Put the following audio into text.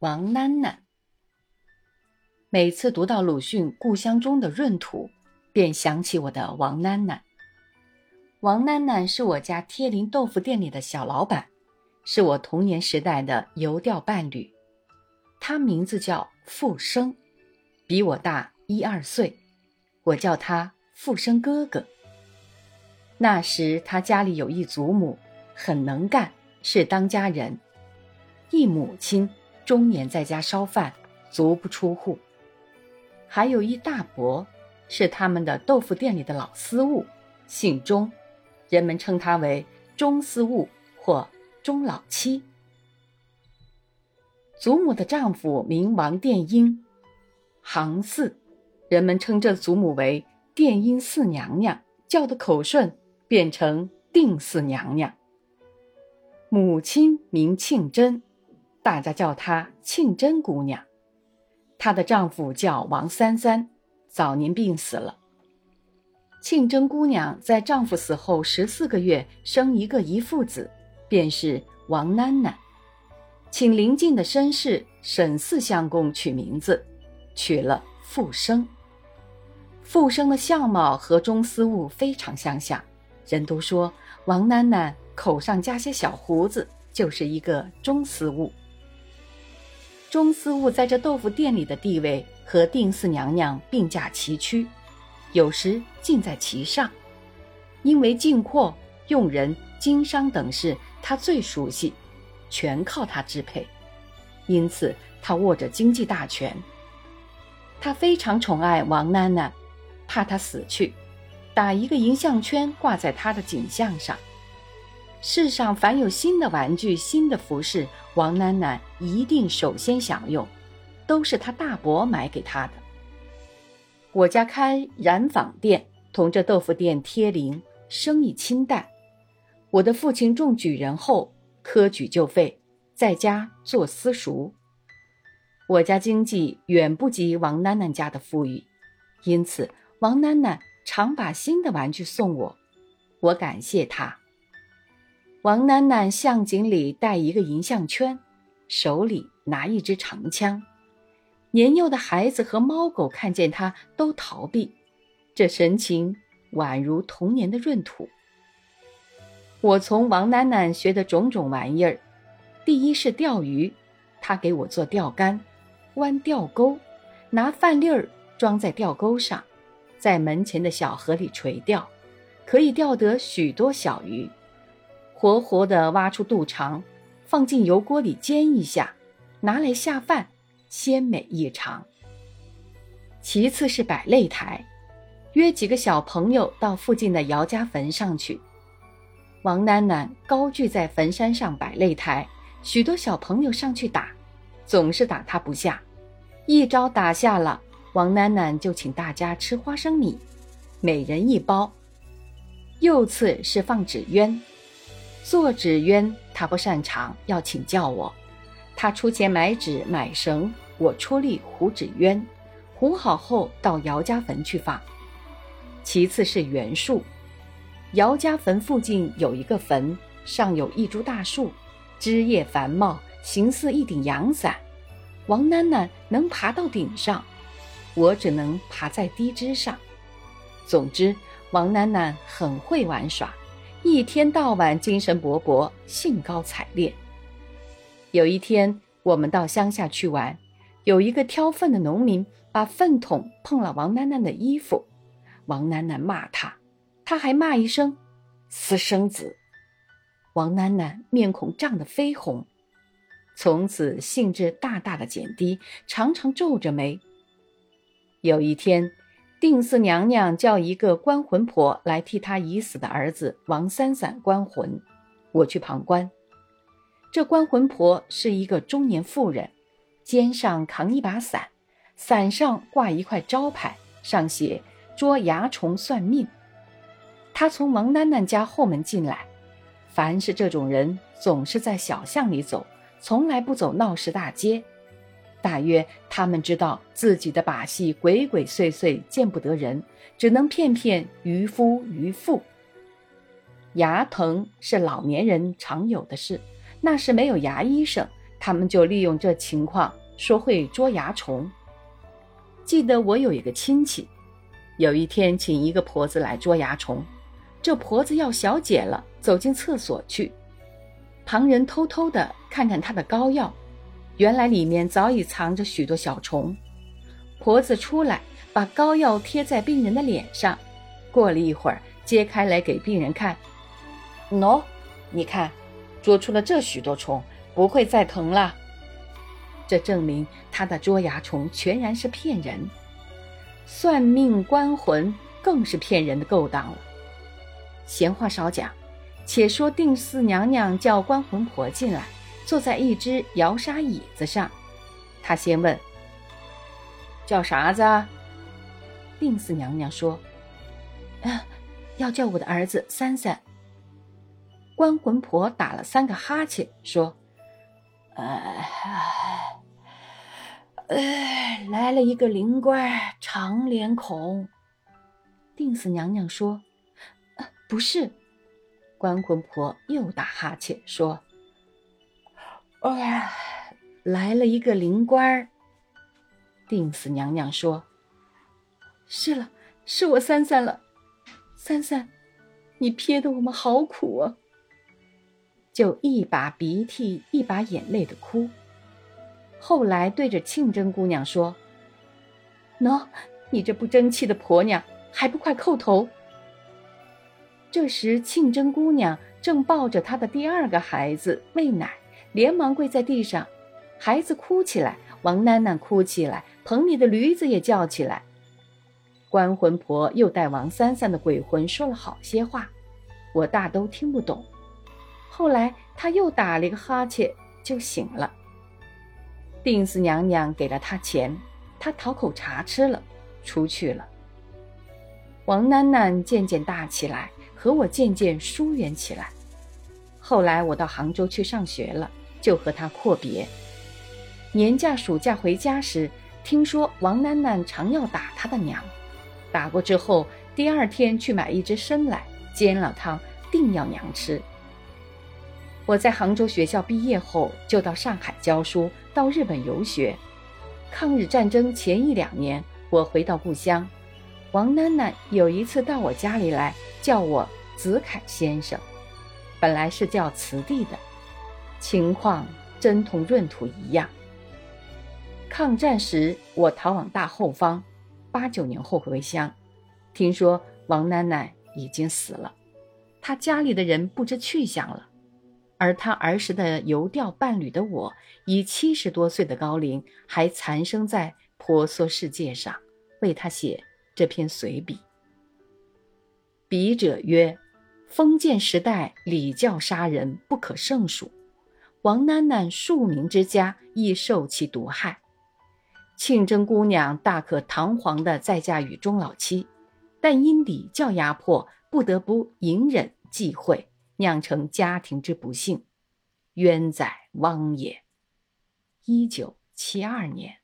王囡囡。每次读到鲁迅《故乡中的闰土》，便想起我的王囡囡。王囡囡是我家贴邻豆腐店里的小老板，是我童年时代的游钓伴侣。他名字叫富生，比我大一二岁，我叫他富生哥哥。那时他家里有一祖母，很能干，是当家人；一母亲终年在家烧饭，足不出户。还有一大伯，是他们的豆腐店里的老司务，姓钟，人们称他为钟司务或钟老七。祖母的丈夫名王殿英，行四，人们称这祖母为殿英四娘娘，叫的口顺，变成定四娘娘。母亲名庆珍，大家叫她庆珍姑娘。她的丈夫叫王三三，早年病死了。庆珍姑娘在丈夫死后十四个月生一个遗腹子，便是王囡囡，请邻近的绅士沈四相公取名字，取了富生。富生的相貌和钟思务非常相像，人都说王囡囡口上加些小胡子，就是一个钟思务。钟思务在这豆腐店里的地位和定四娘娘并驾齐驱，有时尽在其上。因为进货、用人、经商等事，他最熟悉，全靠他支配，因此他握着经济大权。他非常宠爱王囡囡，怕她死去，打一个银项圈挂在她的颈项上。世上凡有新的玩具、新的服饰，王囡囡一定首先享用，都是他大伯买给他的。我家开染坊店，同这豆腐店贴邻，生意清淡。我的父亲中举人后，科举就废，在家做私塾。我家经济远不及王囡囡家的富裕，因此王囡囡常把新的玩具送我，我感谢她。王囡囡项颈里戴一个银项圈，手里拿一支长枪。年幼的孩子和猫狗看见他都逃避，这神情宛如童年的闰土。我从王囡囡学的种种玩意儿，第一是钓鱼，他给我做钓竿，弯钓钩，拿饭粒儿装在钓钩上，在门前的小河里垂钓，可以钓得许多小鱼。活活的挖出肚肠，放进油锅里煎一下，拿来下饭，鲜美异常。其次是摆擂台，约几个小朋友到附近的姚家坟上去。王囡囡高踞在坟山上摆擂台，许多小朋友上去打，总是打他不下。一招打下了，王囡囡就请大家吃花生米，每人一包。又次是放纸鸢。做纸鸢，他不擅长，要请教我。他出钱买纸买绳，我出力糊纸鸢。糊好后到姚家坟去放。其次是袁树，姚家坟附近有一个坟，上有一株大树，枝叶繁茂，形似一顶阳伞。王囡囡能爬到顶上，我只能爬在低枝上。总之，王囡囡很会玩耍。一天到晚精神勃勃，兴高采烈。有一天，我们到乡下去玩，有一个挑粪的农民把粪桶碰了王囡囡的衣服，王囡囡骂他，他还骂一声“私生子”。王囡囡面孔涨得绯红，从此兴致大大的减低，常常皱着眉。有一天。定四娘娘叫一个关魂婆来替她已死的儿子王三三关魂，我去旁观。这关魂婆是一个中年妇人，肩上扛一把伞，伞上挂一块招牌，上写“捉蚜虫算命”。她从王囡囡家后门进来，凡是这种人，总是在小巷里走，从来不走闹市大街。大约他们知道自己的把戏鬼鬼祟祟，见不得人，只能骗骗渔夫渔妇。牙疼是老年人常有的事，那时没有牙医生，他们就利用这情况说会捉蚜虫。记得我有一个亲戚，有一天请一个婆子来捉蚜虫，这婆子要小姐了，走进厕所去，旁人偷偷的看看她的膏药，原来里面早已藏着许多小虫。婆子出来，把膏药贴在病人的脸上，过了一会儿，揭开来给病人看，喏，你看，捉出了这许多虫。不会再疼了。这证明他的捉牙虫全然是骗人，算命关魂更是骗人的勾当了。闲话少讲，且说定四娘娘叫关魂婆进来，坐在一只摇沙椅子上。他先问：“叫啥子？”定四娘娘说：“，要叫我的儿子三三。”关魂婆打了三个哈欠，说。哎，哎，来了一个灵官，长脸孔。定死娘娘说：“不是。”关魂婆又打哈欠说：“哎，来了一个灵官。”定死娘娘说：“是了，是我三三了。三三，你撇得我们好苦啊。”就一把鼻涕一把眼泪的哭。后来对着庆真姑娘说：“喏，你这不争气的婆娘，还不快叩头！”这时庆真姑娘正抱着她的第二个孩子喂奶，连忙跪在地上。孩子哭起来，王囡囡哭起来，棚里的驴子也叫起来。关魂婆又带王三三的鬼魂说了好些话，我大都听不懂。后来他又打了一个哈欠，就醒了。定四娘娘给了他钱，他讨口茶吃了，出去了。王囡囡渐渐大起来，和我渐渐疏远起来。后来我到杭州去上学了，就和他阔别。年假暑假回家时，听说王囡囡常要打他的娘，打过之后，第二天去买一只参来煎了汤，定要娘吃。我在杭州学校毕业后，就到上海教书，到日本游学。抗日战争前一两年，我回到故乡，王囡囡有一次到我家里来，叫我子凯先生，本来是叫慈弟的，情况真同闰土一样。抗战时，我逃往大后方，八九年后回乡，听说王奶奶已经死了，他家里的人不知去向了。而他儿时的游钓伴侣的我，以七十多岁的高龄，还残生在婆娑世界上，为他写这篇随笔。笔者曰：封建时代礼教杀人不可胜数，王囡囡庶民之家亦受其毒害。庆贞姑娘大可堂皇地再嫁与钟老七，但因礼教压迫，不得不隐忍忌讳。酿成家庭之不幸，冤在汪也。一九七二年。